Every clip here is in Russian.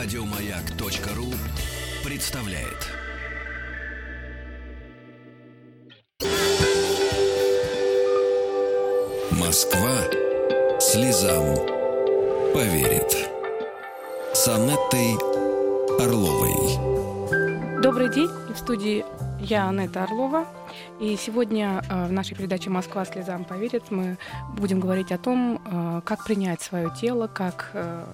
Радиомаяк.ру представляет. Москва слезам поверит. С Анеттой Орловой. Добрый день. В студии я, Анетта Орлова. И сегодня э, в нашей передаче «Москва слезам поверит» мы будем говорить о том, э, как принять свое тело, как э,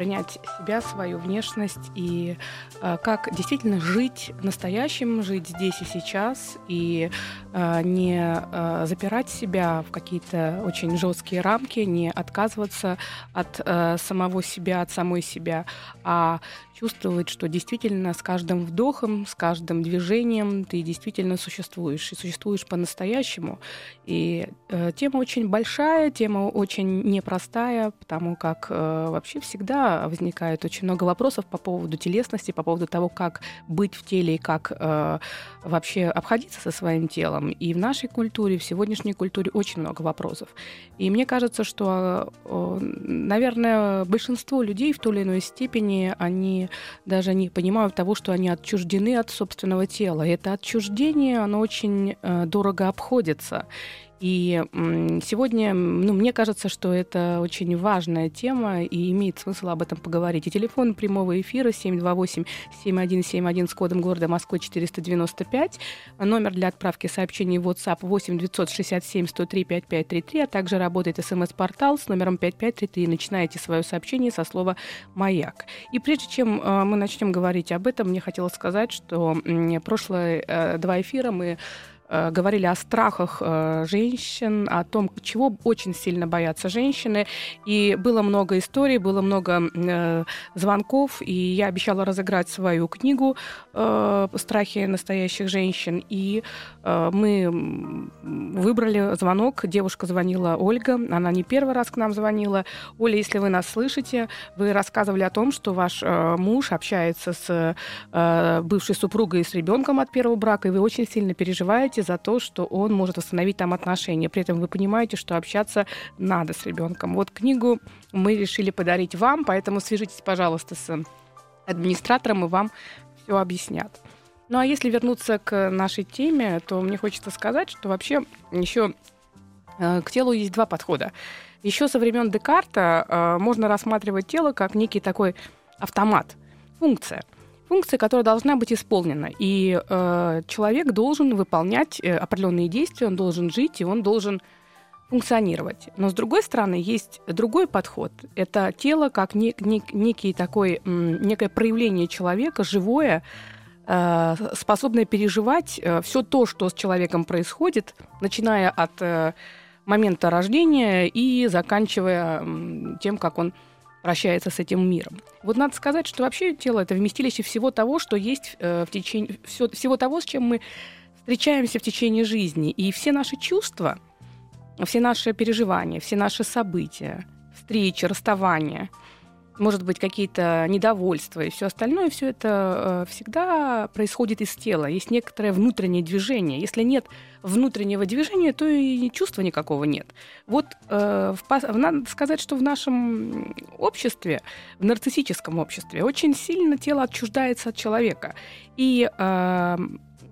принять себя, свою внешность и э, как действительно жить настоящим, жить здесь и сейчас, и э, не э, запирать себя в какие-то очень жесткие рамки, не отказываться от э, самого себя, от самой себя, а чувствовать, что действительно с каждым вдохом, с каждым движением ты действительно существуешь, и существуешь по-настоящему. И э, тема очень большая, тема очень непростая, потому как э, вообще всегда возникает очень много вопросов по поводу телесности, по поводу того, как быть в теле и как э, вообще обходиться со своим телом. И в нашей культуре, в сегодняшней культуре очень много вопросов. И мне кажется, что, э, наверное, большинство людей в той или иной степени, они даже не понимают того, что они отчуждены от собственного тела. И это отчуждение, оно очень э, дорого обходится. И сегодня, ну, мне кажется, что это очень важная тема и имеет смысл об этом поговорить. И телефон прямого эфира 728-7171 с кодом города Москвы 495. Номер для отправки сообщений в WhatsApp 8 967 103 5533, а также работает смс-портал с номером 5533. Начинаете свое сообщение со слова «Маяк». И прежде чем э, мы начнем говорить об этом, мне хотелось сказать, что прошлые э, два эфира мы говорили о страхах э, женщин, о том, чего очень сильно боятся женщины. И было много историй, было много э, звонков, и я обещала разыграть свою книгу «Страхи настоящих женщин». И мы выбрали звонок. Девушка звонила Ольга. Она не первый раз к нам звонила. Оля, если вы нас слышите, вы рассказывали о том, что ваш муж общается с бывшей супругой и с ребенком от первого брака, и вы очень сильно переживаете за то, что он может восстановить там отношения. При этом вы понимаете, что общаться надо с ребенком. Вот книгу мы решили подарить вам, поэтому свяжитесь, пожалуйста, с администратором, и вам все объяснят. Ну а если вернуться к нашей теме, то мне хочется сказать, что вообще еще э, к телу есть два подхода. Еще со времен Декарта э, можно рассматривать тело как некий такой автомат, функция – функция, которая должна быть исполнена. И э, человек должен выполнять э, определенные действия, он должен жить, и он должен функционировать. Но с другой стороны, есть другой подход. Это тело как не, не, некий такой, некое проявление человека, живое, э, способное переживать э, все то, что с человеком происходит, начиная от э, момента рождения и заканчивая э, тем, как он прощается с этим миром. Вот надо сказать, что вообще тело это вместилище всего того, что есть э, в течение все, всего того, с чем мы встречаемся в течение жизни, и все наши чувства, все наши переживания, все наши события, встречи, расставания, может быть, какие-то недовольства и все остальное, все это э, всегда происходит из тела. Есть некоторое внутреннее движение. Если нет внутреннего движения, то и чувства никакого нет. Вот э, в, надо сказать, что в нашем обществе, в нарциссическом обществе, очень сильно тело отчуждается от человека. И э,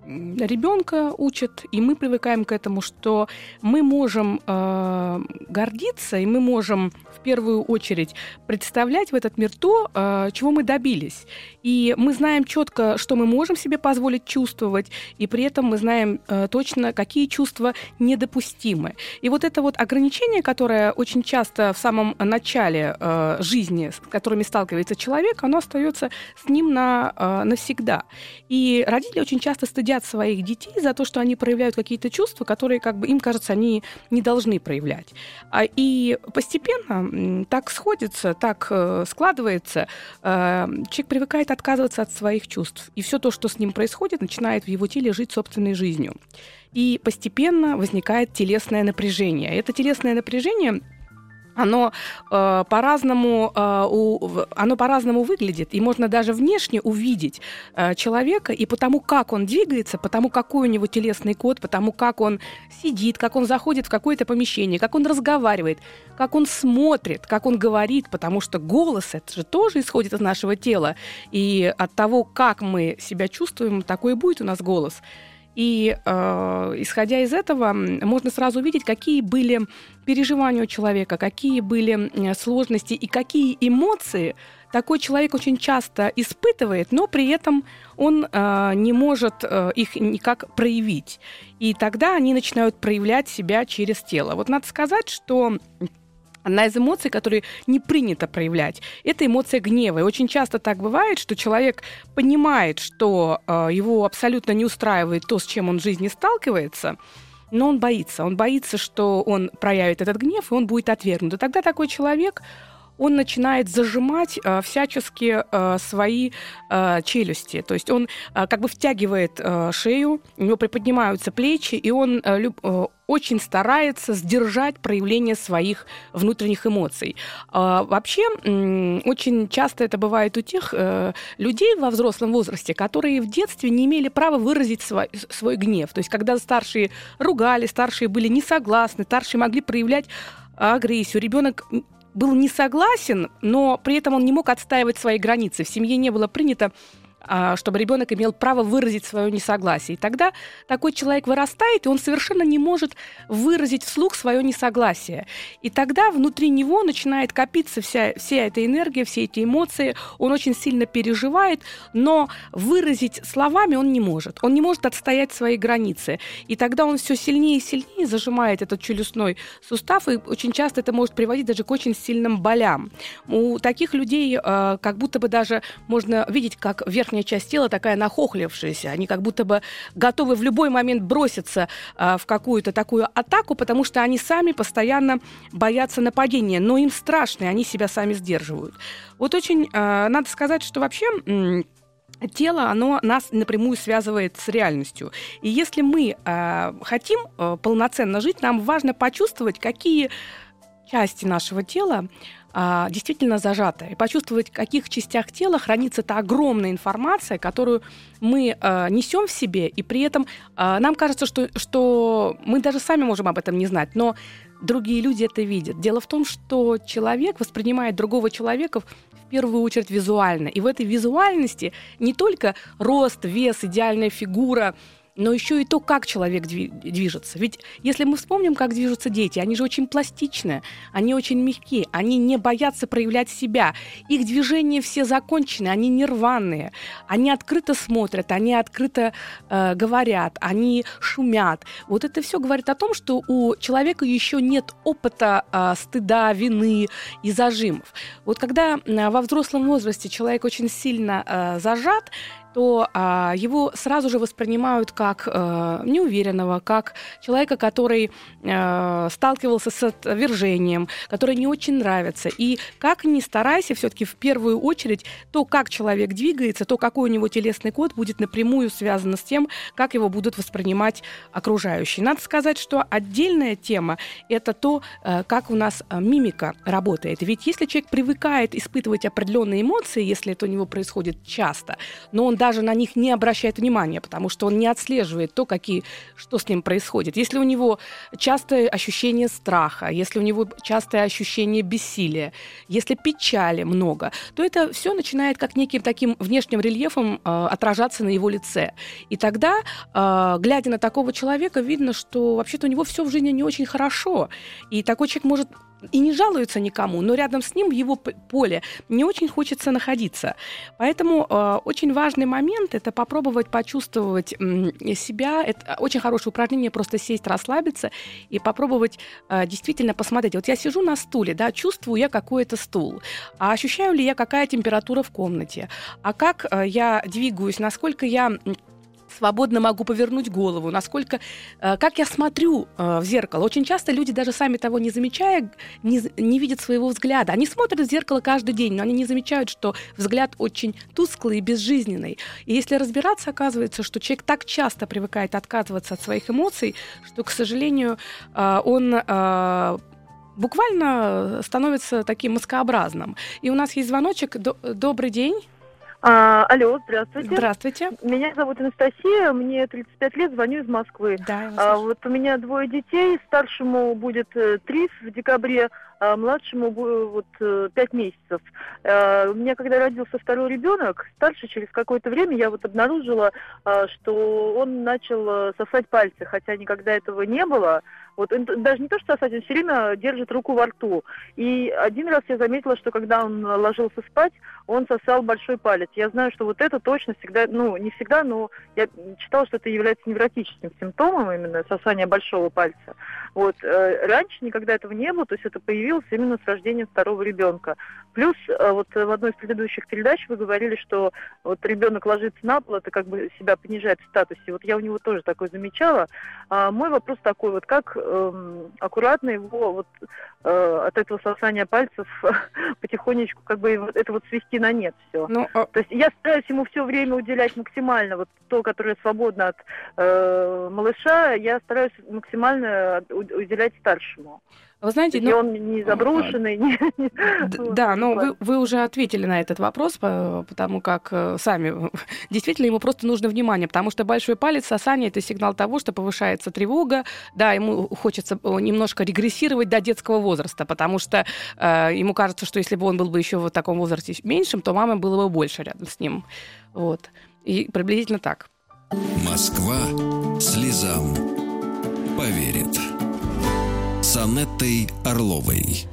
ребенка учат, и мы привыкаем к этому, что мы можем э, гордиться, и мы можем в первую очередь представлять в этот мир то, э, чего мы добились. И мы знаем четко, что мы можем себе позволить чувствовать, и при этом мы знаем э, точно, какие чувства недопустимы. И вот это вот ограничение, которое очень часто в самом начале э, жизни, с которыми сталкивается человек, оно остается с ним на, э, навсегда. И родители очень часто стыдят стыдят своих детей за то, что они проявляют какие-то чувства, которые, как бы, им кажется, они не должны проявлять. А, и постепенно так сходится, так э, складывается, э, человек привыкает отказываться от своих чувств. И все то, что с ним происходит, начинает в его теле жить собственной жизнью. И постепенно возникает телесное напряжение. Это телесное напряжение оно э, по-разному э, у, оно по-разному выглядит, и можно даже внешне увидеть э, человека и потому, как он двигается, потому какой у него телесный код, потому как он сидит, как он заходит в какое-то помещение, как он разговаривает, как он смотрит, как он говорит, потому что голос это же тоже исходит из нашего тела, и от того, как мы себя чувствуем, такой и будет у нас голос. И э, исходя из этого, можно сразу увидеть, какие были переживания у человека, какие были сложности и какие эмоции такой человек очень часто испытывает, но при этом он э, не может э, их никак проявить. И тогда они начинают проявлять себя через тело. Вот надо сказать, что Одна из эмоций, которые не принято проявлять, это эмоция гнева. И очень часто так бывает, что человек понимает, что э, его абсолютно не устраивает то, с чем он в жизни сталкивается, но он боится. Он боится, что он проявит этот гнев, и он будет отвергнут. И тогда такой человек он начинает зажимать э, всячески э, свои э, челюсти. То есть он э, как бы втягивает э, шею, у него приподнимаются плечи, и он э, люб, э, очень старается сдержать проявление своих внутренних эмоций. Э, вообще, очень часто это бывает у тех э, людей во взрослом возрасте, которые в детстве не имели права выразить свой, свой гнев. То есть когда старшие ругали, старшие были не согласны, старшие могли проявлять агрессию. Ребенок был не согласен, но при этом он не мог отстаивать свои границы. В семье не было принято а, чтобы ребенок имел право выразить свое несогласие. И тогда такой человек вырастает, и он совершенно не может выразить вслух свое несогласие. И тогда внутри него начинает копиться вся, вся эта энергия, все эти эмоции. Он очень сильно переживает, но выразить словами он не может. Он не может отстоять свои границы. И тогда он все сильнее и сильнее зажимает этот челюстной сустав, и очень часто это может приводить даже к очень сильным болям. У таких людей э, как будто бы даже можно видеть, как верхняя верхняя часть тела такая нахохлившаяся. Они как будто бы готовы в любой момент броситься э, в какую-то такую атаку, потому что они сами постоянно боятся нападения. Но им страшно, и они себя сами сдерживают. Вот очень э, надо сказать, что вообще... Тело, оно нас напрямую связывает с реальностью. И если мы э, хотим э, полноценно жить, нам важно почувствовать, какие части нашего тела а, действительно зажатая. И почувствовать, в каких частях тела хранится та огромная информация, которую мы а, несем в себе, и при этом а, нам кажется, что, что мы даже сами можем об этом не знать, но другие люди это видят. Дело в том, что человек воспринимает другого человека в первую очередь визуально. И в этой визуальности не только рост, вес, идеальная фигура, но еще и то, как человек движется. Ведь если мы вспомним, как движутся дети, они же очень пластичные, они очень мягкие, они не боятся проявлять себя. Их движения все закончены, они нерванные, они открыто смотрят, они открыто э, говорят, они шумят. Вот это все говорит о том, что у человека еще нет опыта э, стыда, вины и зажимов. Вот когда э, во взрослом возрасте человек очень сильно э, зажат, то а, его сразу же воспринимают как а, неуверенного, как человека, который а, сталкивался с отвержением, который не очень нравится. И как ни старайся, все-таки в первую очередь то, как человек двигается, то, какой у него телесный код, будет напрямую связано с тем, как его будут воспринимать окружающие. Надо сказать, что отдельная тема – это то, как у нас мимика работает. Ведь если человек привыкает испытывать определенные эмоции, если это у него происходит часто, но он даже на них не обращает внимания, потому что он не отслеживает то, какие, что с ним происходит. Если у него частое ощущение страха, если у него частое ощущение бессилия, если печали много, то это все начинает как неким таким внешним рельефом э, отражаться на его лице. И тогда, э, глядя на такого человека, видно, что вообще-то у него все в жизни не очень хорошо. И такой человек может и не жалуется никому, но рядом с ним в его поле не очень хочется находиться. Поэтому э, очень важный момент это попробовать почувствовать э, себя. Это очень хорошее упражнение, просто сесть, расслабиться и попробовать э, действительно посмотреть. Вот я сижу на стуле, да, чувствую я какой-то стул, а ощущаю ли я какая температура в комнате, а как э, я двигаюсь, насколько я свободно могу повернуть голову, насколько, э, как я смотрю э, в зеркало. Очень часто люди, даже сами того не замечая, не, не видят своего взгляда. Они смотрят в зеркало каждый день, но они не замечают, что взгляд очень тусклый и безжизненный. И если разбираться, оказывается, что человек так часто привыкает отказываться от своих эмоций, что, к сожалению, э, он буквально становится таким маскообразным. И у нас есть звоночек. Добрый день. А, алло, здравствуйте. Здравствуйте. Меня зовут Анастасия, мне 35 лет, звоню из Москвы. Да, а, вот у меня двое детей, старшему будет 3 э, в декабре, а младшему вот 5 э, месяцев. А, у меня, когда родился второй ребенок, старший через какое-то время, я вот обнаружила, а, что он начал э, сосать пальцы, хотя никогда этого не было. Вот даже не то, что сосать, он все время держит руку во рту. И один раз я заметила, что когда он ложился спать, он сосал большой палец. Я знаю, что вот это точно всегда, ну, не всегда, но я читала, что это является невротическим симптомом, именно сосание большого пальца. Вот. Э, раньше никогда этого не было, то есть это появилось именно с рождением второго ребенка. Плюс э, вот в одной из предыдущих передач вы говорили, что вот ребенок ложится на пол, это как бы себя понижает в статусе. Вот я у него тоже такое замечала. А мой вопрос такой, вот как э, аккуратно его вот э, от этого сосания пальцев потихонечку как бы это вот свести на нет все. Ну, а... То есть я стараюсь ему все время уделять максимально вот то, которое свободно от э, малыша, я стараюсь максимально уделять старшему. Вы знаете, ну, он не заброшенный. Не, не, да, но вы, вы уже ответили на этот вопрос, потому как э, сами действительно ему просто нужно внимание, потому что большой палец сосание это сигнал того, что повышается тревога, да, ему хочется э, немножко регрессировать до детского возраста, потому что э, ему кажется, что если бы он был бы еще в таком возрасте меньшим, то мама было бы больше рядом с ним, вот, и приблизительно так. Москва слезам поверит с Орловой.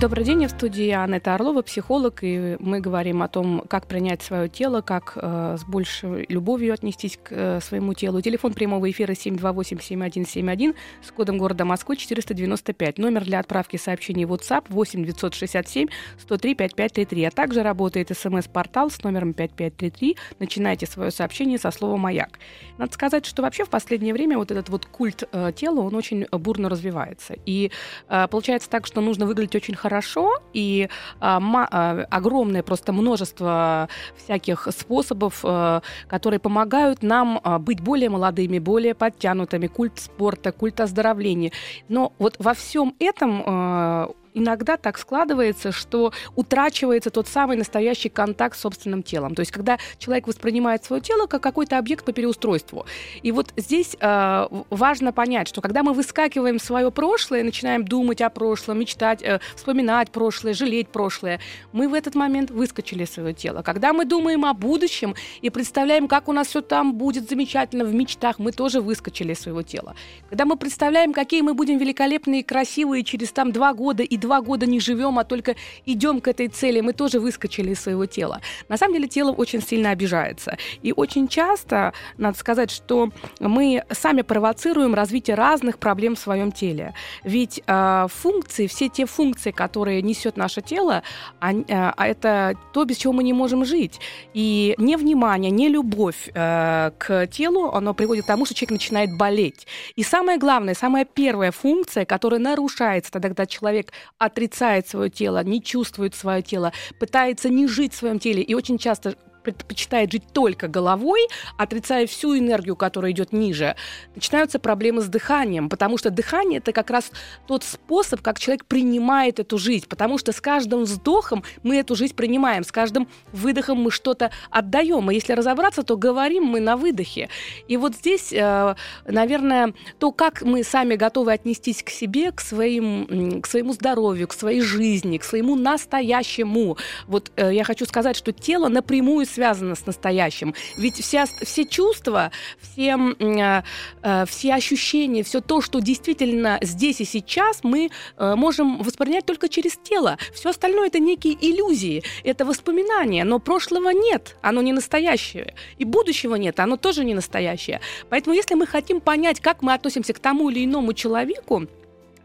Добрый день, в студии Анетта Орлова, психолог, и мы говорим о том, как принять свое тело, как э, с большей любовью отнестись к э, своему телу. Телефон прямого эфира 728-7171 с кодом города Москвы 495. Номер для отправки сообщений WhatsApp 8 967 103 5533. А также работает смс-портал с номером 5533. Начинайте свое сообщение со слова «Маяк». Надо сказать, что вообще в последнее время вот этот вот культ э, тела, он очень бурно развивается. И э, получается так, что нужно выглядеть очень хорошо, и а, а, огромное просто множество всяких способов, а, которые помогают нам а, быть более молодыми, более подтянутыми, культ спорта, культ оздоровления. Но вот во всем этом а, иногда так складывается, что утрачивается тот самый настоящий контакт с собственным телом. То есть, когда человек воспринимает свое тело как какой-то объект по переустройству. И вот здесь э, важно понять, что когда мы выскакиваем в свое прошлое, начинаем думать о прошлом, мечтать, э, вспоминать прошлое, жалеть прошлое, мы в этот момент выскочили из своего тела. Когда мы думаем о будущем и представляем, как у нас все там будет замечательно в мечтах, мы тоже выскочили из своего тела. Когда мы представляем, какие мы будем великолепные и красивые через там два года и два года не живем, а только идем к этой цели, мы тоже выскочили из своего тела. На самом деле тело очень сильно обижается. И очень часто, надо сказать, что мы сами провоцируем развитие разных проблем в своем теле. Ведь э, функции, все те функции, которые несет наше тело, они, э, это то, без чего мы не можем жить. И невнимание, не любовь э, к телу, оно приводит к тому, что человек начинает болеть. И самое главное, самая первая функция, которая нарушается тогда, когда человек отрицает свое тело, не чувствует свое тело, пытается не жить в своем теле. И очень часто предпочитает жить только головой, отрицая всю энергию, которая идет ниже, начинаются проблемы с дыханием, потому что дыхание это как раз тот способ, как человек принимает эту жизнь, потому что с каждым вздохом мы эту жизнь принимаем, с каждым выдохом мы что-то отдаем. И если разобраться, то говорим мы на выдохе. И вот здесь, э, наверное, то, как мы сами готовы отнестись к себе, к, своим, к своему здоровью, к своей жизни, к своему настоящему. Вот э, я хочу сказать, что тело напрямую связано с настоящим. Ведь вся, все чувства, все, э, э, все ощущения, все то, что действительно здесь и сейчас, мы э, можем воспринять только через тело. Все остальное это некие иллюзии, это воспоминания, но прошлого нет, оно не настоящее. И будущего нет, оно тоже не настоящее. Поэтому если мы хотим понять, как мы относимся к тому или иному человеку,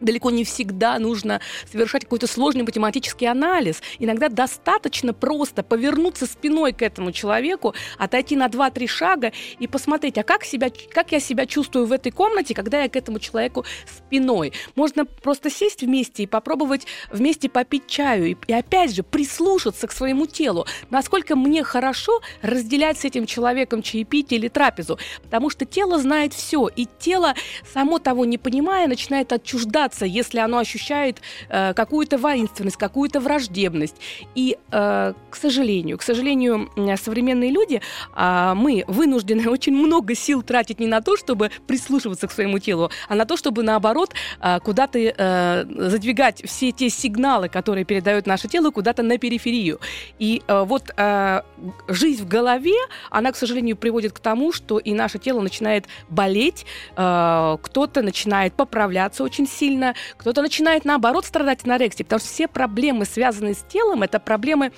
далеко не всегда нужно совершать какой-то сложный математический анализ. Иногда достаточно просто повернуться спиной к этому человеку, отойти на 2-3 шага и посмотреть, а как, себя, как я себя чувствую в этой комнате, когда я к этому человеку спиной. Можно просто сесть вместе и попробовать вместе попить чаю. И, и опять же, прислушаться к своему телу. Насколько мне хорошо разделять с этим человеком чаепитие или трапезу. Потому что тело знает все. И тело, само того не понимая, начинает отчуждаться сопротивляться, если оно ощущает э, какую-то воинственность, какую-то враждебность. И, э, к сожалению, к сожалению, современные люди, э, мы вынуждены очень много сил тратить не на то, чтобы прислушиваться к своему телу, а на то, чтобы, наоборот, э, куда-то э, задвигать все те сигналы, которые передает наше тело, куда-то на периферию. И э, вот э, жизнь в голове, она, к сожалению, приводит к тому, что и наше тело начинает болеть, э, кто-то начинает поправляться очень сильно, кто-то начинает, наоборот, страдать анорексией, потому что все проблемы, связанные с телом, это проблемы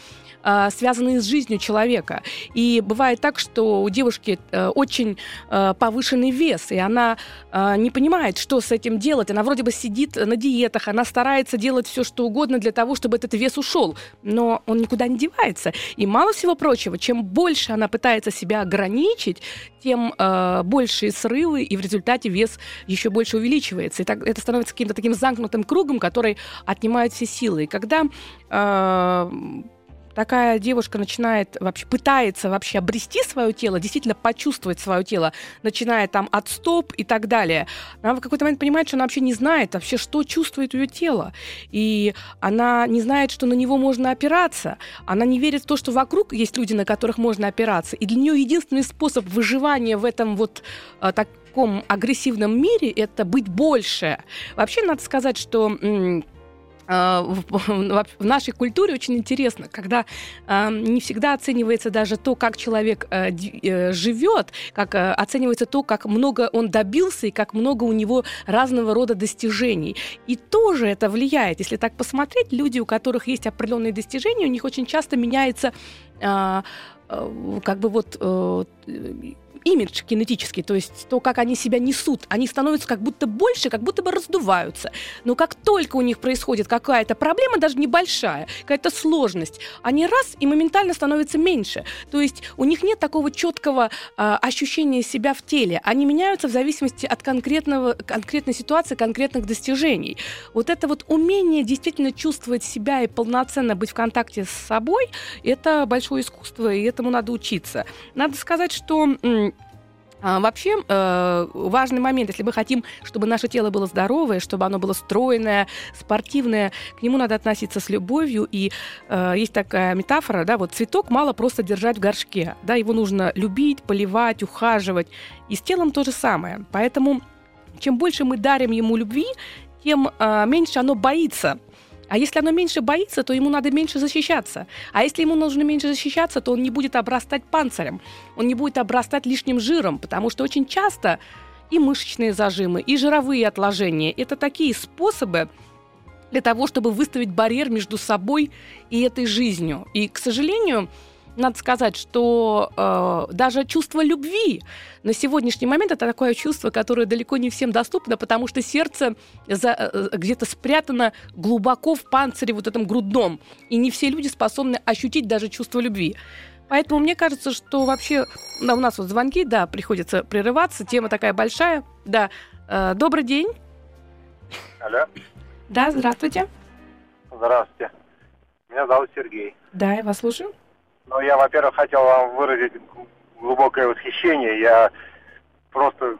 связанные с жизнью человека. И бывает так, что у девушки э, очень э, повышенный вес, и она э, не понимает, что с этим делать. Она вроде бы сидит на диетах, она старается делать все, что угодно для того, чтобы этот вес ушел, но он никуда не девается. И мало всего прочего, чем больше она пытается себя ограничить, тем большие срывы, и в результате вес еще больше увеличивается. И так, это становится каким-то таким замкнутым кругом, который отнимает все силы. И когда э, такая девушка начинает вообще, пытается вообще обрести свое тело, действительно почувствовать свое тело, начиная там от стоп и так далее, она в какой-то момент понимает, что она вообще не знает вообще, что чувствует ее тело. И она не знает, что на него можно опираться. Она не верит в то, что вокруг есть люди, на которых можно опираться. И для нее единственный способ выживания в этом вот а, таком агрессивном мире это быть больше. Вообще, надо сказать, что в нашей культуре очень интересно, когда а, не всегда оценивается даже то, как человек э, э, живет, как э, оценивается то, как много он добился и как много у него разного рода достижений. И тоже это влияет. Если так посмотреть, люди, у которых есть определенные достижения, у них очень часто меняется как бы вот имидж кинетический, то есть то, как они себя несут. Они становятся как будто больше, как будто бы раздуваются. Но как только у них происходит какая-то проблема, даже небольшая, какая-то сложность, они раз и моментально становятся меньше. То есть у них нет такого четкого э, ощущения себя в теле. Они меняются в зависимости от конкретного, конкретной ситуации, конкретных достижений. Вот это вот умение действительно чувствовать себя и полноценно быть в контакте с собой, это большое искусство, и этому надо учиться. Надо сказать, что а, вообще э, важный момент, если мы хотим, чтобы наше тело было здоровое, чтобы оно было стройное, спортивное, к нему надо относиться с любовью. И э, есть такая метафора, да, вот цветок мало просто держать в горшке, да, его нужно любить, поливать, ухаживать. И с телом то же самое. Поэтому чем больше мы дарим ему любви, тем э, меньше оно боится а если оно меньше боится, то ему надо меньше защищаться. А если ему нужно меньше защищаться, то он не будет обрастать панцирем, он не будет обрастать лишним жиром, потому что очень часто и мышечные зажимы, и жировые отложения – это такие способы, для того, чтобы выставить барьер между собой и этой жизнью. И, к сожалению, надо сказать, что э, даже чувство любви на сегодняшний момент это такое чувство, которое далеко не всем доступно, потому что сердце за, э, где-то спрятано глубоко в панцире вот этом грудном, и не все люди способны ощутить даже чувство любви. Поэтому мне кажется, что вообще да, у нас вот звонки, да, приходится прерываться, тема такая большая. Да, э, добрый день. Алло. Да, здравствуйте. Здравствуйте. Меня зовут Сергей. Да, я вас слушаю. Ну, я, во-первых, хотел вам выразить глубокое восхищение. Я просто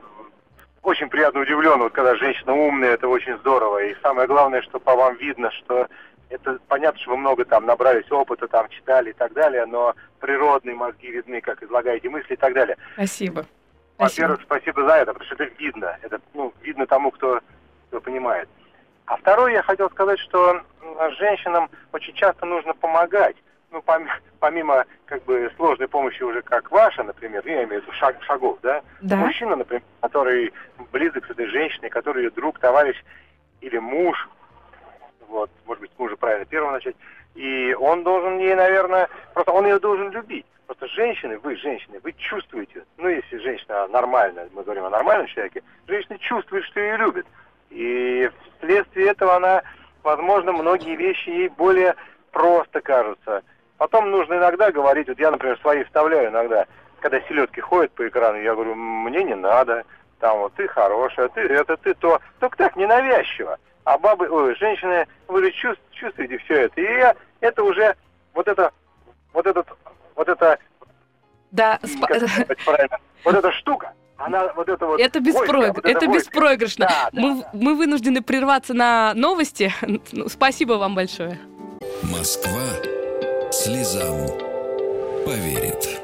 очень приятно удивлен, вот когда женщина умная, это очень здорово. И самое главное, что по вам видно, что это понятно, что вы много там набрались опыта, там читали и так далее, но природные мозги видны, как излагаете мысли и так далее. Спасибо. Во-первых, спасибо за это, потому что это видно. Это ну, видно тому, кто, кто понимает. А второе, я хотел сказать, что женщинам очень часто нужно помогать ну, помимо, как бы сложной помощи уже как ваша, например, я имею в виду шаг, шагов, да? да, мужчина, например, который близок с этой женщиной, который ее друг, товарищ или муж, вот, может быть, мужа правильно первого начать, и он должен ей, наверное, просто он ее должен любить. Просто женщины, вы, женщины, вы чувствуете, ну, если женщина нормальная, мы говорим о нормальном человеке, женщина чувствует, что ее любит. И вследствие этого она, возможно, многие вещи ей более просто кажутся. Потом нужно иногда говорить, вот я, например, свои вставляю иногда, когда селедки ходят по экрану, я говорю, мне не надо, там вот ты хорошая, ты это, ты то. Только так, ненавязчиво. А бабы, ой, женщины, вы же чувств, чувствуете все это. И я, это уже, вот это, вот этот, вот это, да, правильно, вот эта штука, Она вот это вот... Это, беспроиг... войско, вот это войско. беспроигрышно. Да, да, мы, да. мы вынуждены прерваться на новости. Ну, спасибо вам большое. Москва слезам поверит.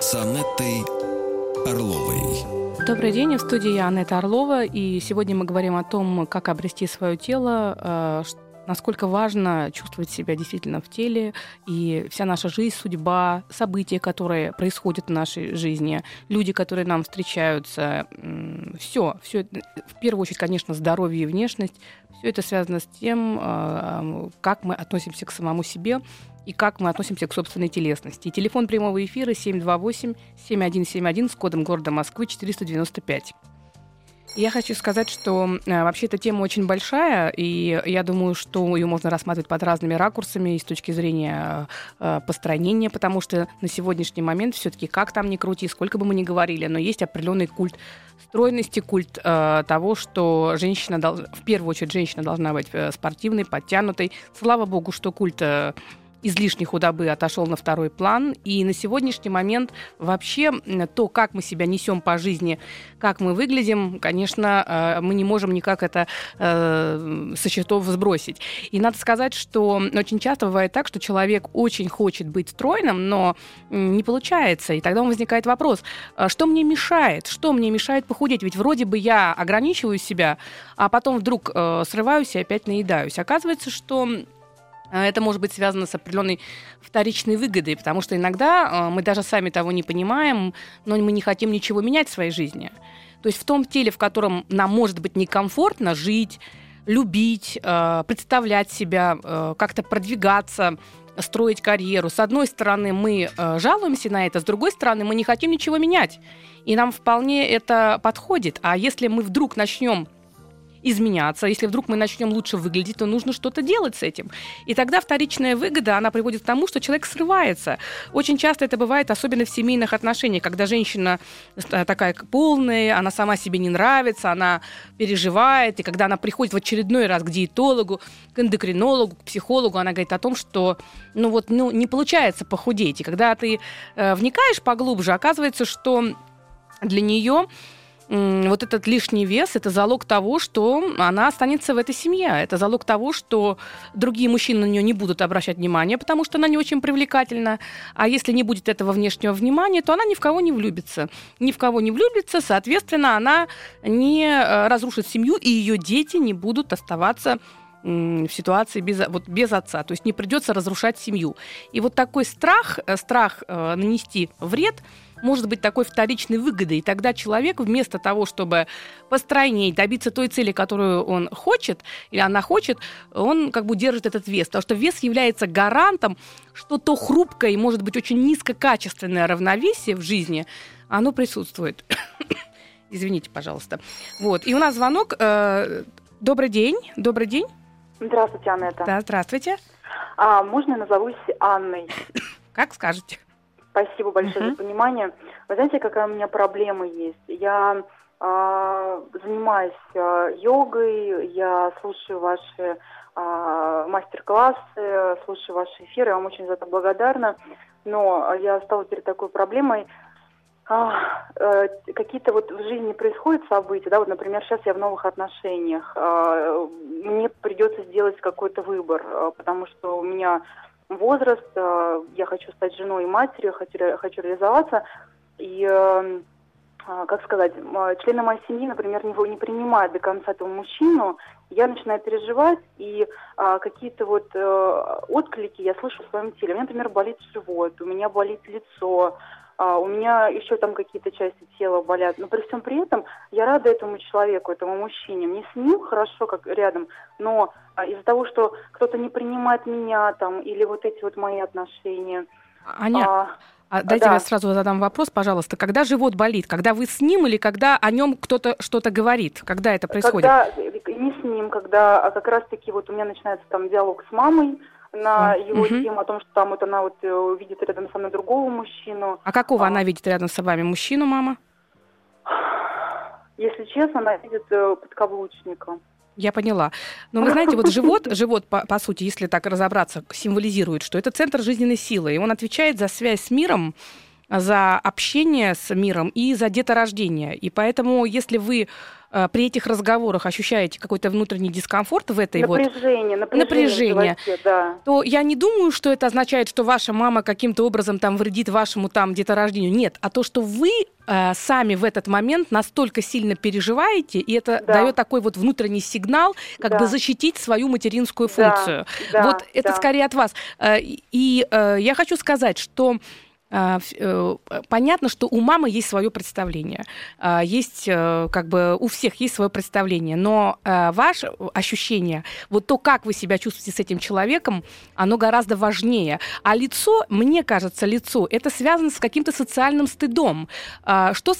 С Анеттой Орловой. Добрый день, в студии я Анетта Орлова, и сегодня мы говорим о том, как обрести свое тело, э, насколько важно чувствовать себя действительно в теле, и вся наша жизнь, судьба, события, которые происходят в нашей жизни, люди, которые нам встречаются, все, все, в первую очередь, конечно, здоровье и внешность, все это связано с тем, э, как мы относимся к самому себе, и как мы относимся к собственной телесности. Телефон прямого эфира 728-7171 с кодом города Москвы 495. Я хочу сказать, что э, вообще эта тема очень большая, и я думаю, что ее можно рассматривать под разными ракурсами и с точки зрения э, построения, потому что на сегодняшний момент все-таки как там ни крути, сколько бы мы ни говорили, но есть определенный культ стройности, культ э, того, что женщина, в первую очередь, женщина должна быть э, спортивной, подтянутой. Слава богу, что культ излишней худобы отошел на второй план. И на сегодняшний момент вообще то, как мы себя несем по жизни, как мы выглядим, конечно, э, мы не можем никак это э, со счетов сбросить. И надо сказать, что очень часто бывает так, что человек очень хочет быть стройным, но не получается. И тогда возникает вопрос, а что мне мешает? Что мне мешает похудеть? Ведь вроде бы я ограничиваю себя, а потом вдруг э, срываюсь и опять наедаюсь. Оказывается, что Это может быть связано с определенной вторичной выгодой, потому что иногда э, мы даже сами того не понимаем, но мы не хотим ничего менять в своей жизни. То есть в том теле, в котором нам может быть некомфортно жить, любить, э, представлять себя, как-то продвигаться, строить карьеру. С одной стороны, мы жалуемся на это, с другой стороны, мы не хотим ничего менять. И нам вполне это подходит. А если мы вдруг начнем изменяться, если вдруг мы начнем лучше выглядеть, то нужно что-то делать с этим. И тогда вторичная выгода, она приводит к тому, что человек срывается. Очень часто это бывает, особенно в семейных отношениях, когда женщина э, такая полная, она сама себе не нравится, она переживает, и когда она приходит в очередной раз к диетологу, к эндокринологу, к психологу, она говорит о том, что ну вот, ну, не получается похудеть. И когда ты э, вникаешь поглубже, оказывается, что для нее вот этот лишний вес это залог того, что она останется в этой семье. Это залог того, что другие мужчины на нее не будут обращать внимания, потому что она не очень привлекательна. А если не будет этого внешнего внимания, то она ни в кого не влюбится. Ни в кого не влюбится, соответственно, она не э, разрушит семью, и ее дети не будут оставаться в ситуации без, вот, без отца. То есть не придется разрушать семью. И вот такой страх, э, страх э, нанести вред, может быть такой вторичной выгодой. И тогда человек вместо того, чтобы постройнее добиться той цели, которую он хочет, или она хочет, он как бы держит этот вес. Потому что вес является гарантом, что то хрупкое и, может быть, очень низкокачественное равновесие в жизни, оно присутствует. Извините, пожалуйста. Вот. И у нас звонок. Э, Добрый день. Добрый день. Здравствуйте, Анетта. Да, здравствуйте. А, можно я назовусь Анной? Как скажете. Спасибо большое Мгм. за понимание. Вы знаете, какая у меня проблема есть? Я а, занимаюсь а, йогой, я слушаю ваши а, мастер-классы, слушаю ваши эфиры, я вам очень за это благодарна. Но я стала перед такой проблемой. А, э, какие-то вот в жизни происходят события, да, вот, например, сейчас я в новых отношениях, а, мне придется сделать какой-то выбор, а, потому что у меня возраст, а, я хочу стать женой и матерью, хочу, хочу реализоваться, и, э, а, как сказать, а, члены моей семьи, например, не, не принимают до конца этого мужчину, я начинаю переживать, и а, какие-то вот э, отклики я слышу в своем теле. У меня, например, болит живот, у меня болит лицо, а, у меня еще там какие-то части тела болят. Но при всем при этом я рада этому человеку, этому мужчине. Мне с ним хорошо, как рядом, но а, из-за того, что кто-то не принимает меня там, или вот эти вот мои отношения. Аня, а, а дайте да. я сразу задам вопрос, пожалуйста. Когда живот болит? Когда вы с ним или когда о нем кто-то что-то говорит? Когда это происходит? Когда не с ним, когда а как раз-таки вот у меня начинается там диалог с мамой на А, его мгм. тему о том, что там вот она вот э, видит рядом со мной другого мужчину. А какого А. она видит рядом с вами? Мужчину, мама? Если честно, она видит э, подкаблучника. Я поняла. Но вы знаете, вот живот, живот, по, по сути, если так разобраться, символизирует, что это центр жизненной силы, и он отвечает за связь с миром, за общение с миром и за деторождение. И поэтому, если вы при этих разговорах ощущаете какой-то внутренний дискомфорт в этой напряжение, вот напряжение, напряжение животе, да. то я не думаю, что это означает, что ваша мама каким-то образом там вредит вашему там деторождению. Нет, а то, что вы э, сами в этот момент настолько сильно переживаете, и это да. дает такой вот внутренний сигнал, как да. бы защитить свою материнскую функцию. Да. Вот да. это скорее от вас. Э, и э, я хочу сказать, что э, понятно, что у мамы есть свое представление, а, есть э, как бы у всех есть свое представление, но э, ваше ощущение, вот то, как вы себя чувствуете с этим человеком, оно гораздо важнее. А лицо, мне кажется, лицо, это связано с каким-то социальным стыдом. А, что,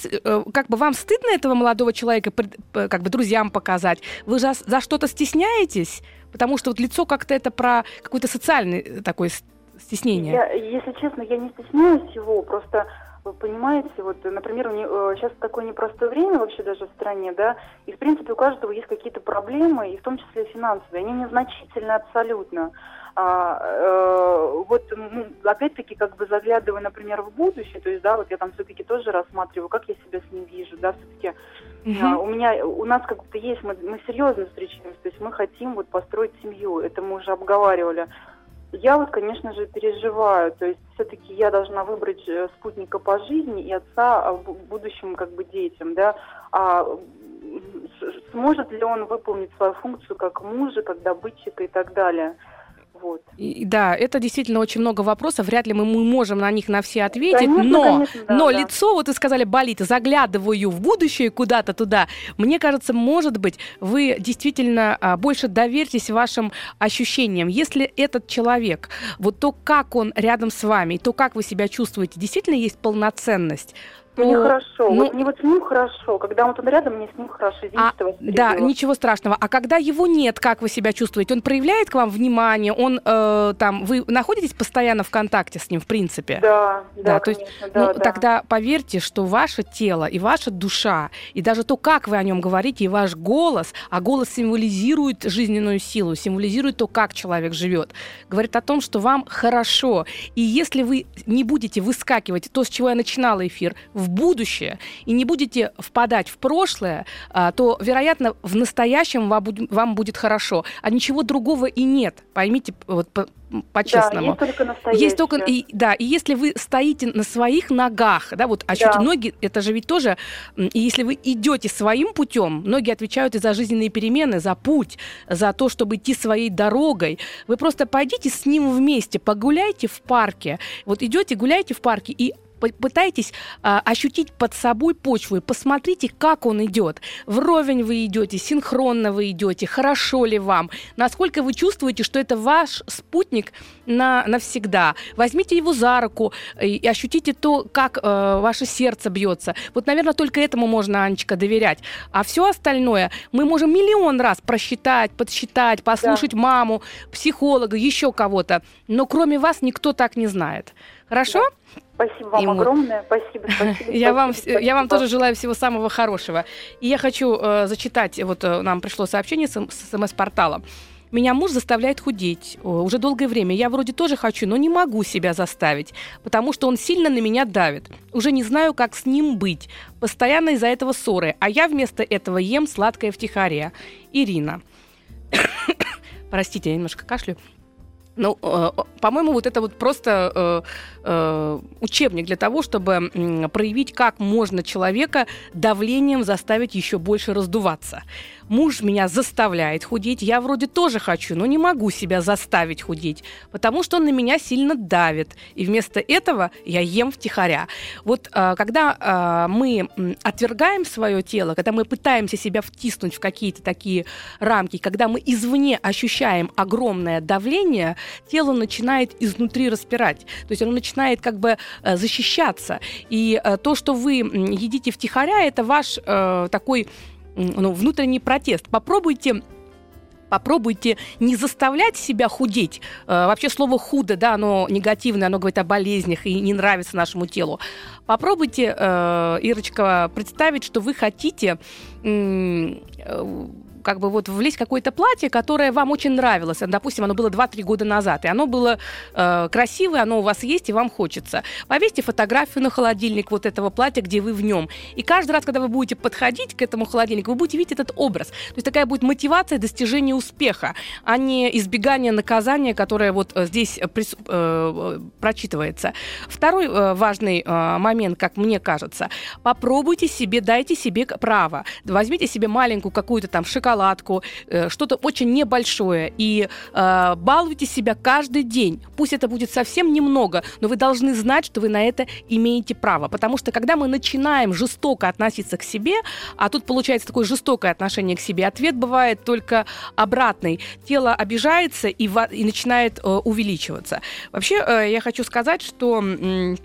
как бы вам стыдно этого молодого человека, как бы друзьям показать? Вы за, за что-то стесняетесь? Потому что вот лицо как-то это про какой-то социальный такой стеснение? Я, если честно, я не стесняюсь его, просто вы понимаете, вот, например, сейчас э, такое непростое время вообще даже в стране, да, и, в принципе, у каждого есть какие-то проблемы, и в том числе финансовые, они незначительны абсолютно. А, э, вот, ну, опять-таки, как бы заглядывая, например, в будущее, то есть, да, вот я там все-таки тоже рассматриваю, как я себя с ним вижу, да, все-таки uh-huh. а, у меня, у нас как будто есть, мы, мы серьезно встречаемся, то есть мы хотим вот построить семью, это мы уже обговаривали. Я вот, конечно же, переживаю. То есть все-таки я должна выбрать э, спутника по жизни и отца а, будущим как бы детям, да. А сможет ли он выполнить свою функцию как мужа, как добытчика и так далее. Вот. И, да, это действительно очень много вопросов. Вряд ли мы, мы можем на них на все ответить. Конечно, но конечно, да, но да. лицо, вот вы сказали, болит. Заглядываю в будущее куда-то туда. Мне кажется, может быть, вы действительно а, больше доверьтесь вашим ощущениям. Если этот человек, вот то, как он рядом с вами, то, как вы себя чувствуете, действительно есть полноценность, мне хорошо. Ну, вот мне вот с ним хорошо. Когда он там рядом, мне с ним хорошо. Извините, а, что Да, ничего страшного. А когда его нет, как вы себя чувствуете? Он проявляет к вам внимание? Он э, там, вы находитесь постоянно в контакте с ним, в принципе? Да, да, да то конечно, есть, да, ну, да. Тогда поверьте, что ваше тело и ваша душа, и даже то, как вы о нем говорите, и ваш голос, а голос символизирует жизненную силу, символизирует то, как человек живет, говорит о том, что вам хорошо. И если вы не будете выскакивать, то, с чего я начинала эфир, в в будущее и не будете впадать в прошлое, а, то, вероятно, в настоящем вам будет хорошо. А ничего другого и нет. Поймите, вот по-честному. Да, есть только настоящее. Есть только, и, да, и если вы стоите на своих ногах, да, вот, а да. ноги, это же ведь тоже, и если вы идете своим путем, многие отвечают и за жизненные перемены, за путь, за то, чтобы идти своей дорогой. Вы просто пойдите с ним вместе, погуляйте в парке. Вот идете, гуляйте в парке и пытайтесь а, ощутить под собой почву и посмотрите, как он идет. Вровень вы идете, синхронно вы идете, хорошо ли вам, насколько вы чувствуете, что это ваш спутник на, навсегда. Возьмите его за руку и, и ощутите то, как э, ваше сердце бьется. Вот, наверное, только этому можно, Анечка, доверять. А все остальное мы можем миллион раз просчитать, подсчитать, послушать да. маму, психолога, еще кого-то. Но кроме вас никто так не знает. Хорошо? Да. Спасибо вам и огромное. Спасибо, спасибо. Я вам, я вам тоже желаю всего самого хорошего. И я хочу э, зачитать, вот э, нам пришло сообщение с, с СМС-портала. Меня муж заставляет худеть уже долгое время. Я вроде тоже хочу, но не могу себя заставить, потому что он сильно на меня давит. Уже не знаю, как с ним быть. Постоянно из-за этого ссоры. А я вместо этого ем сладкое втихаря. Ирина. Простите, я немножко кашлю. Ну, э, по-моему, вот это вот просто э, э, учебник для того, чтобы э, проявить, как можно человека давлением заставить еще больше раздуваться муж меня заставляет худеть, я вроде тоже хочу, но не могу себя заставить худеть, потому что он на меня сильно давит. И вместо этого я ем втихаря. Вот а, когда а, мы отвергаем свое тело, когда мы пытаемся себя втиснуть в какие-то такие рамки, когда мы извне ощущаем огромное давление, тело начинает изнутри распирать. То есть оно начинает как бы э, защищаться. И э, то, что вы едите втихаря, это ваш э, такой ну, внутренний протест. Попробуйте Попробуйте не заставлять себя худеть. Вообще слово худо, да, оно негативное, оно говорит о болезнях и не нравится нашему телу. Попробуйте, Ирочка, представить, что вы хотите как бы вот влезть в какое-то платье, которое вам очень нравилось. Допустим, оно было 2-3 года назад, и оно было э, красивое, оно у вас есть, и вам хочется. Повесьте фотографию на холодильник вот этого платья, где вы в нем. И каждый раз, когда вы будете подходить к этому холодильнику, вы будете видеть этот образ. То есть такая будет мотивация достижения успеха, а не избегание наказания, которое вот э, здесь э, прис... э, прочитывается. Второй э, важный э, момент, как мне кажется, попробуйте себе, дайте себе право. Возьмите себе маленькую какую-то там шоколадку, э, что-то очень небольшое, и э, балуйте себя каждый день. Пусть это будет совсем немного, но вы должны знать, что вы на это имеете право. Потому что когда мы начинаем жестоко относиться к себе, а тут получается такое жестокое отношение к себе, ответ бывает только обратный. Тело обижается и, и начинает э, увеличиваться. Вообще, э, я хочу сказать, что Э,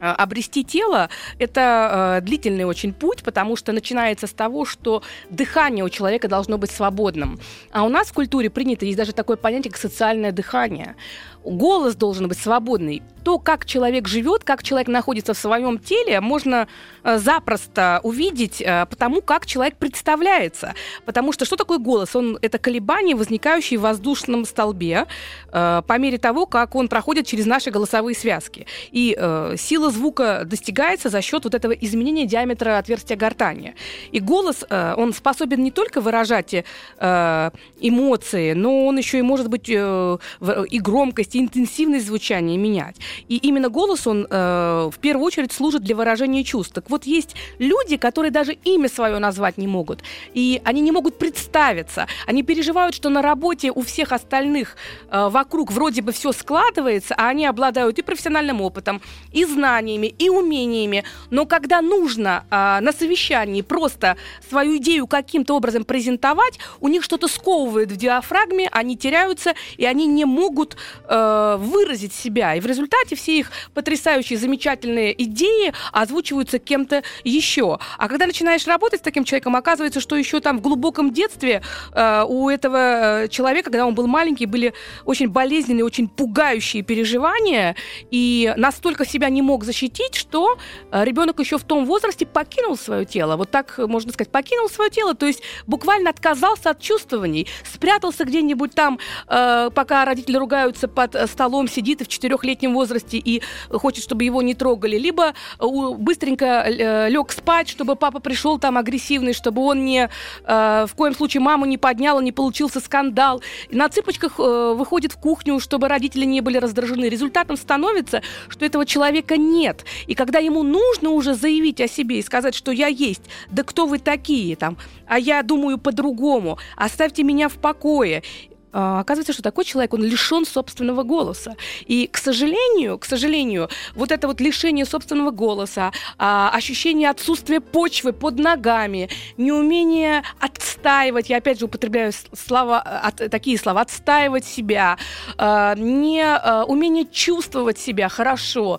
обрести тело – это э, длительный очень путь, потому что начинается с того, что дыхание у человека должно быть свободным. А у нас в культуре принято, есть даже такое понятие, как социальное дыхание. Голос должен быть свободный. То, как человек живет, как человек находится в своем теле, можно э, запросто увидеть э, потому, как человек представляется. Потому что что такое голос? Он это колебания, возникающие в воздушном столбе э, по мере того, как он проходит через наши голосовые связки. И сила звука достигается за счет вот этого изменения диаметра отверстия гортани. И голос, он способен не только выражать эмоции, но он еще и может быть и громкость и интенсивность звучания менять. И именно голос, он э, в первую очередь служит для выражения чувств. Так вот, есть люди, которые даже имя свое назвать не могут. И они не могут представиться. Они переживают, что на работе у всех остальных э, вокруг вроде бы все складывается, а они обладают и профессиональным опытом, и знаниями, и умениями. Но когда нужно э, на совещании просто свою идею каким-то образом презентовать, у них что-то сковывает в диафрагме, они теряются, и они не могут э, Э, выразить себя. И в результате все их потрясающие, замечательные идеи озвучиваются кем-то еще. А когда начинаешь работать с таким человеком, оказывается, что еще там в глубоком детстве э, у этого э, человека, когда он был маленький, были очень болезненные, очень пугающие переживания, и настолько себя не мог защитить, что э, ребенок еще в том возрасте покинул свое тело. Вот так можно сказать, покинул свое тело, то есть буквально отказался от чувствований, спрятался где-нибудь там, э, пока родители ругаются под под столом сидит в четырехлетнем возрасте и хочет, чтобы его не трогали, либо быстренько э, лег спать, чтобы папа пришел там агрессивный, чтобы он не э, в коем случае маму не поднял, не получился скандал. на цыпочках э, выходит в кухню, чтобы родители не были раздражены. Результатом становится, что этого человека нет. И когда ему нужно уже заявить о себе и сказать, что я есть, да кто вы такие там, а я думаю по-другому, оставьте меня в покое. А, оказывается, что такой человек, он лишен собственного голоса. И, к сожалению, к сожалению, вот это вот лишение собственного голоса, а, ощущение отсутствия почвы под ногами, неумение отстаивать, я опять же употребляю слова, от, такие слова, отстаивать себя, а, не умение чувствовать себя хорошо,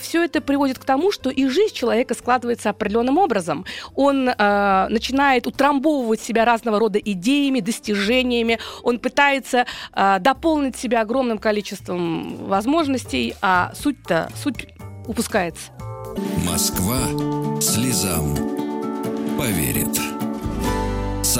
все это приводит к тому, что и жизнь человека складывается определенным образом. Он начинает утрамбовывать себя разного рода идеями, достижениями, он пытается пытается э, дополнить себя огромным количеством возможностей, а суть-то суть упускается. Москва слезам поверит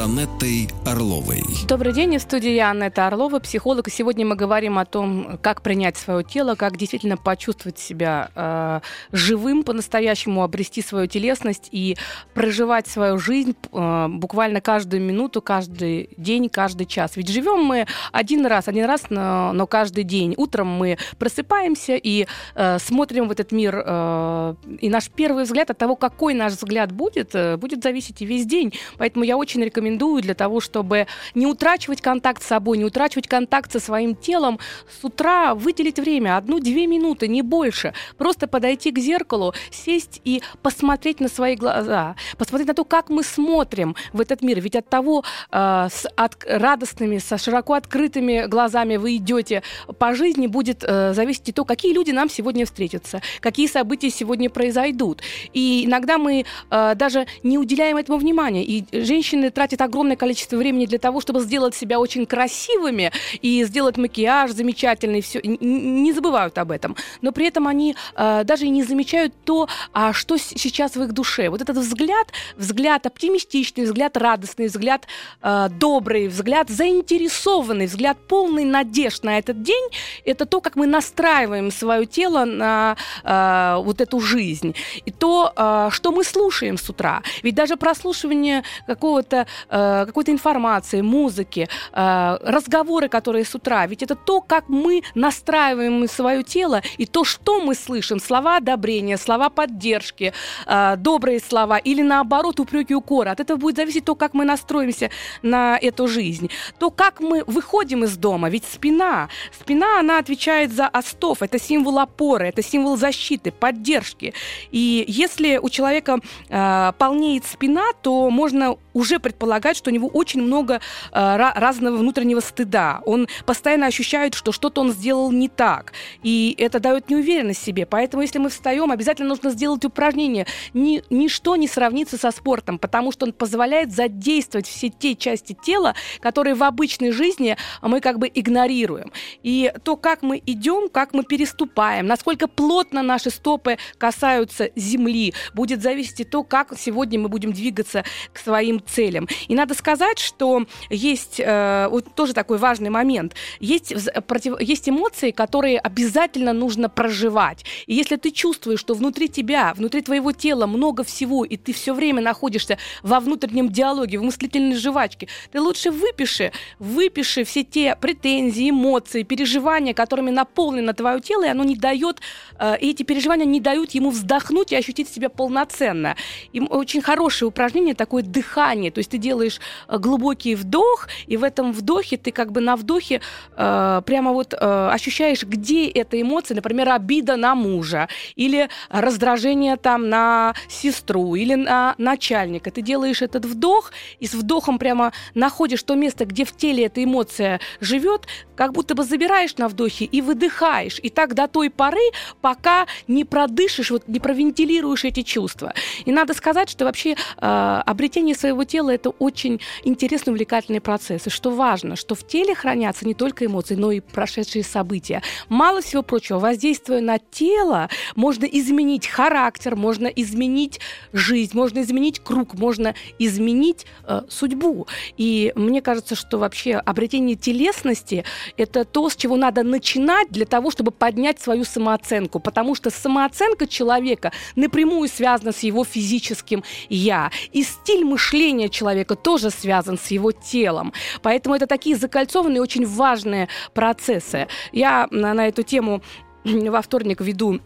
Анеттой Орловой. Добрый день, в студии я Анетта Орлова, психолог. И сегодня мы говорим о том, как принять свое тело, как действительно почувствовать себя э, живым по-настоящему, обрести свою телесность и проживать свою жизнь э, буквально каждую минуту, каждый день, каждый час. Ведь живем мы один раз, один раз, но, но каждый день. Утром мы просыпаемся и э, смотрим в этот мир, э, и наш первый взгляд от того, какой наш взгляд будет, э, будет зависеть и весь день. Поэтому я очень рекомендую рекомендую для того, чтобы не утрачивать контакт с собой, не утрачивать контакт со своим телом, с утра выделить время, одну-две минуты, не больше. Просто подойти к зеркалу, сесть и посмотреть на свои глаза, посмотреть на то, как мы смотрим в этот мир. Ведь от того, э, с от, радостными, со широко открытыми глазами вы идете по жизни, будет э, зависеть и то, какие люди нам сегодня встретятся, какие события сегодня произойдут. И иногда мы э, даже не уделяем этому внимания. И женщины тратят тратит огромное количество времени для того, чтобы сделать себя очень красивыми и сделать макияж замечательный, все, не забывают об этом. Но при этом они э, даже и не замечают то, а что сейчас в их душе. Вот этот взгляд, взгляд оптимистичный, взгляд радостный, взгляд э, добрый, взгляд заинтересованный, взгляд полный надежд на этот день, это то, как мы настраиваем свое тело на э, вот эту жизнь. И то, э, что мы слушаем с утра. Ведь даже прослушивание какого-то, э, какой-то информации, музыки, э, разговоры, которые с утра, ведь это то, как мы настраиваем свое тело, и то, что мы слышим, слова одобрения, слова поддержки, э, добрые слова, или наоборот, упреки укора. От этого будет зависеть то, как мы настроимся на эту жизнь. То, как мы выходим из дома. Ведь спина, спина, она отвечает за остов. Это символ опоры, это символ защиты, поддержки. И если у человека э, полнеет спина, то можно уже предполагать, что у него очень много э, разного внутреннего стыда. Он постоянно ощущает, что что-то он сделал не так. И это дает неуверенность себе. Поэтому, если мы встаем, обязательно нужно сделать упражнение. Ни, ничто не сравнится со спортом, потому что он позволяет задействовать все те части тела, которые в обычной жизни мы как бы игнорируем. И то, как мы идем, как мы переступаем, насколько плотно наши стопы касаются земли, будет зависеть и то, как сегодня мы будем двигаться к своим целям. И надо сказать, что есть э, вот тоже такой важный момент. Есть, против, есть эмоции, которые обязательно нужно проживать. И если ты чувствуешь, что внутри тебя, внутри твоего тела много всего, и ты все время находишься во внутреннем диалоге, в мыслительной жвачке, ты лучше выпиши, выпиши все те претензии, эмоции, переживания, которыми наполнено твое тело, и оно не дает, э, и эти переживания не дают ему вздохнуть и ощутить себя полноценно. И очень хорошее упражнение такое дыхание, то есть ты делаешь э, глубокий вдох, и в этом вдохе ты как бы на вдохе э, прямо вот э, ощущаешь, где эта эмоция, например, обида на мужа, или раздражение там на сестру, или на начальника. Ты делаешь этот вдох, и с вдохом прямо находишь то место, где в теле эта эмоция живет, как будто бы забираешь на вдохе и выдыхаешь. И так до той поры, пока не продышишь, вот не провентилируешь эти чувства. И надо сказать, что вообще э, обретение своего тела это очень интересный, увлекательный процесс. И что важно, что в теле хранятся не только эмоции, но и прошедшие события. Мало всего прочего, воздействуя на тело, можно изменить характер, можно изменить жизнь, можно изменить круг, можно изменить э, судьбу. И мне кажется, что вообще обретение телесности – это то, с чего надо начинать для того, чтобы поднять свою самооценку. Потому что самооценка человека напрямую связана с его физическим «я». И стиль мышления человека тоже связан с его телом. Поэтому это такие закольцованные, очень важные процессы. Я на, эту тему во вторник веду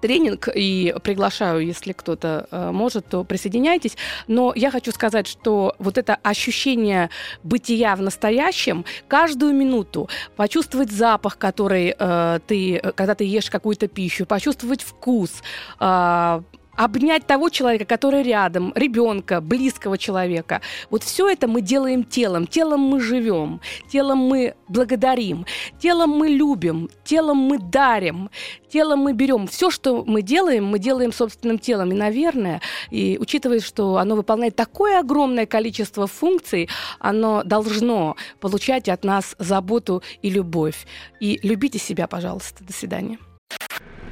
тренинг и приглашаю, если кто-то э, может, то присоединяйтесь. Но я хочу сказать, что вот это ощущение бытия в настоящем, каждую минуту почувствовать запах, который э, ты, когда ты ешь какую-то пищу, почувствовать вкус, э, обнять того человека, который рядом, ребенка, близкого человека. Вот все это мы делаем телом. Телом мы живем, телом мы благодарим, телом мы любим, телом мы дарим, телом мы берем. Все, что мы делаем, мы делаем собственным телом. И, наверное, и учитывая, что оно выполняет такое огромное количество функций, оно должно получать от нас заботу и любовь. И любите себя, пожалуйста. До свидания.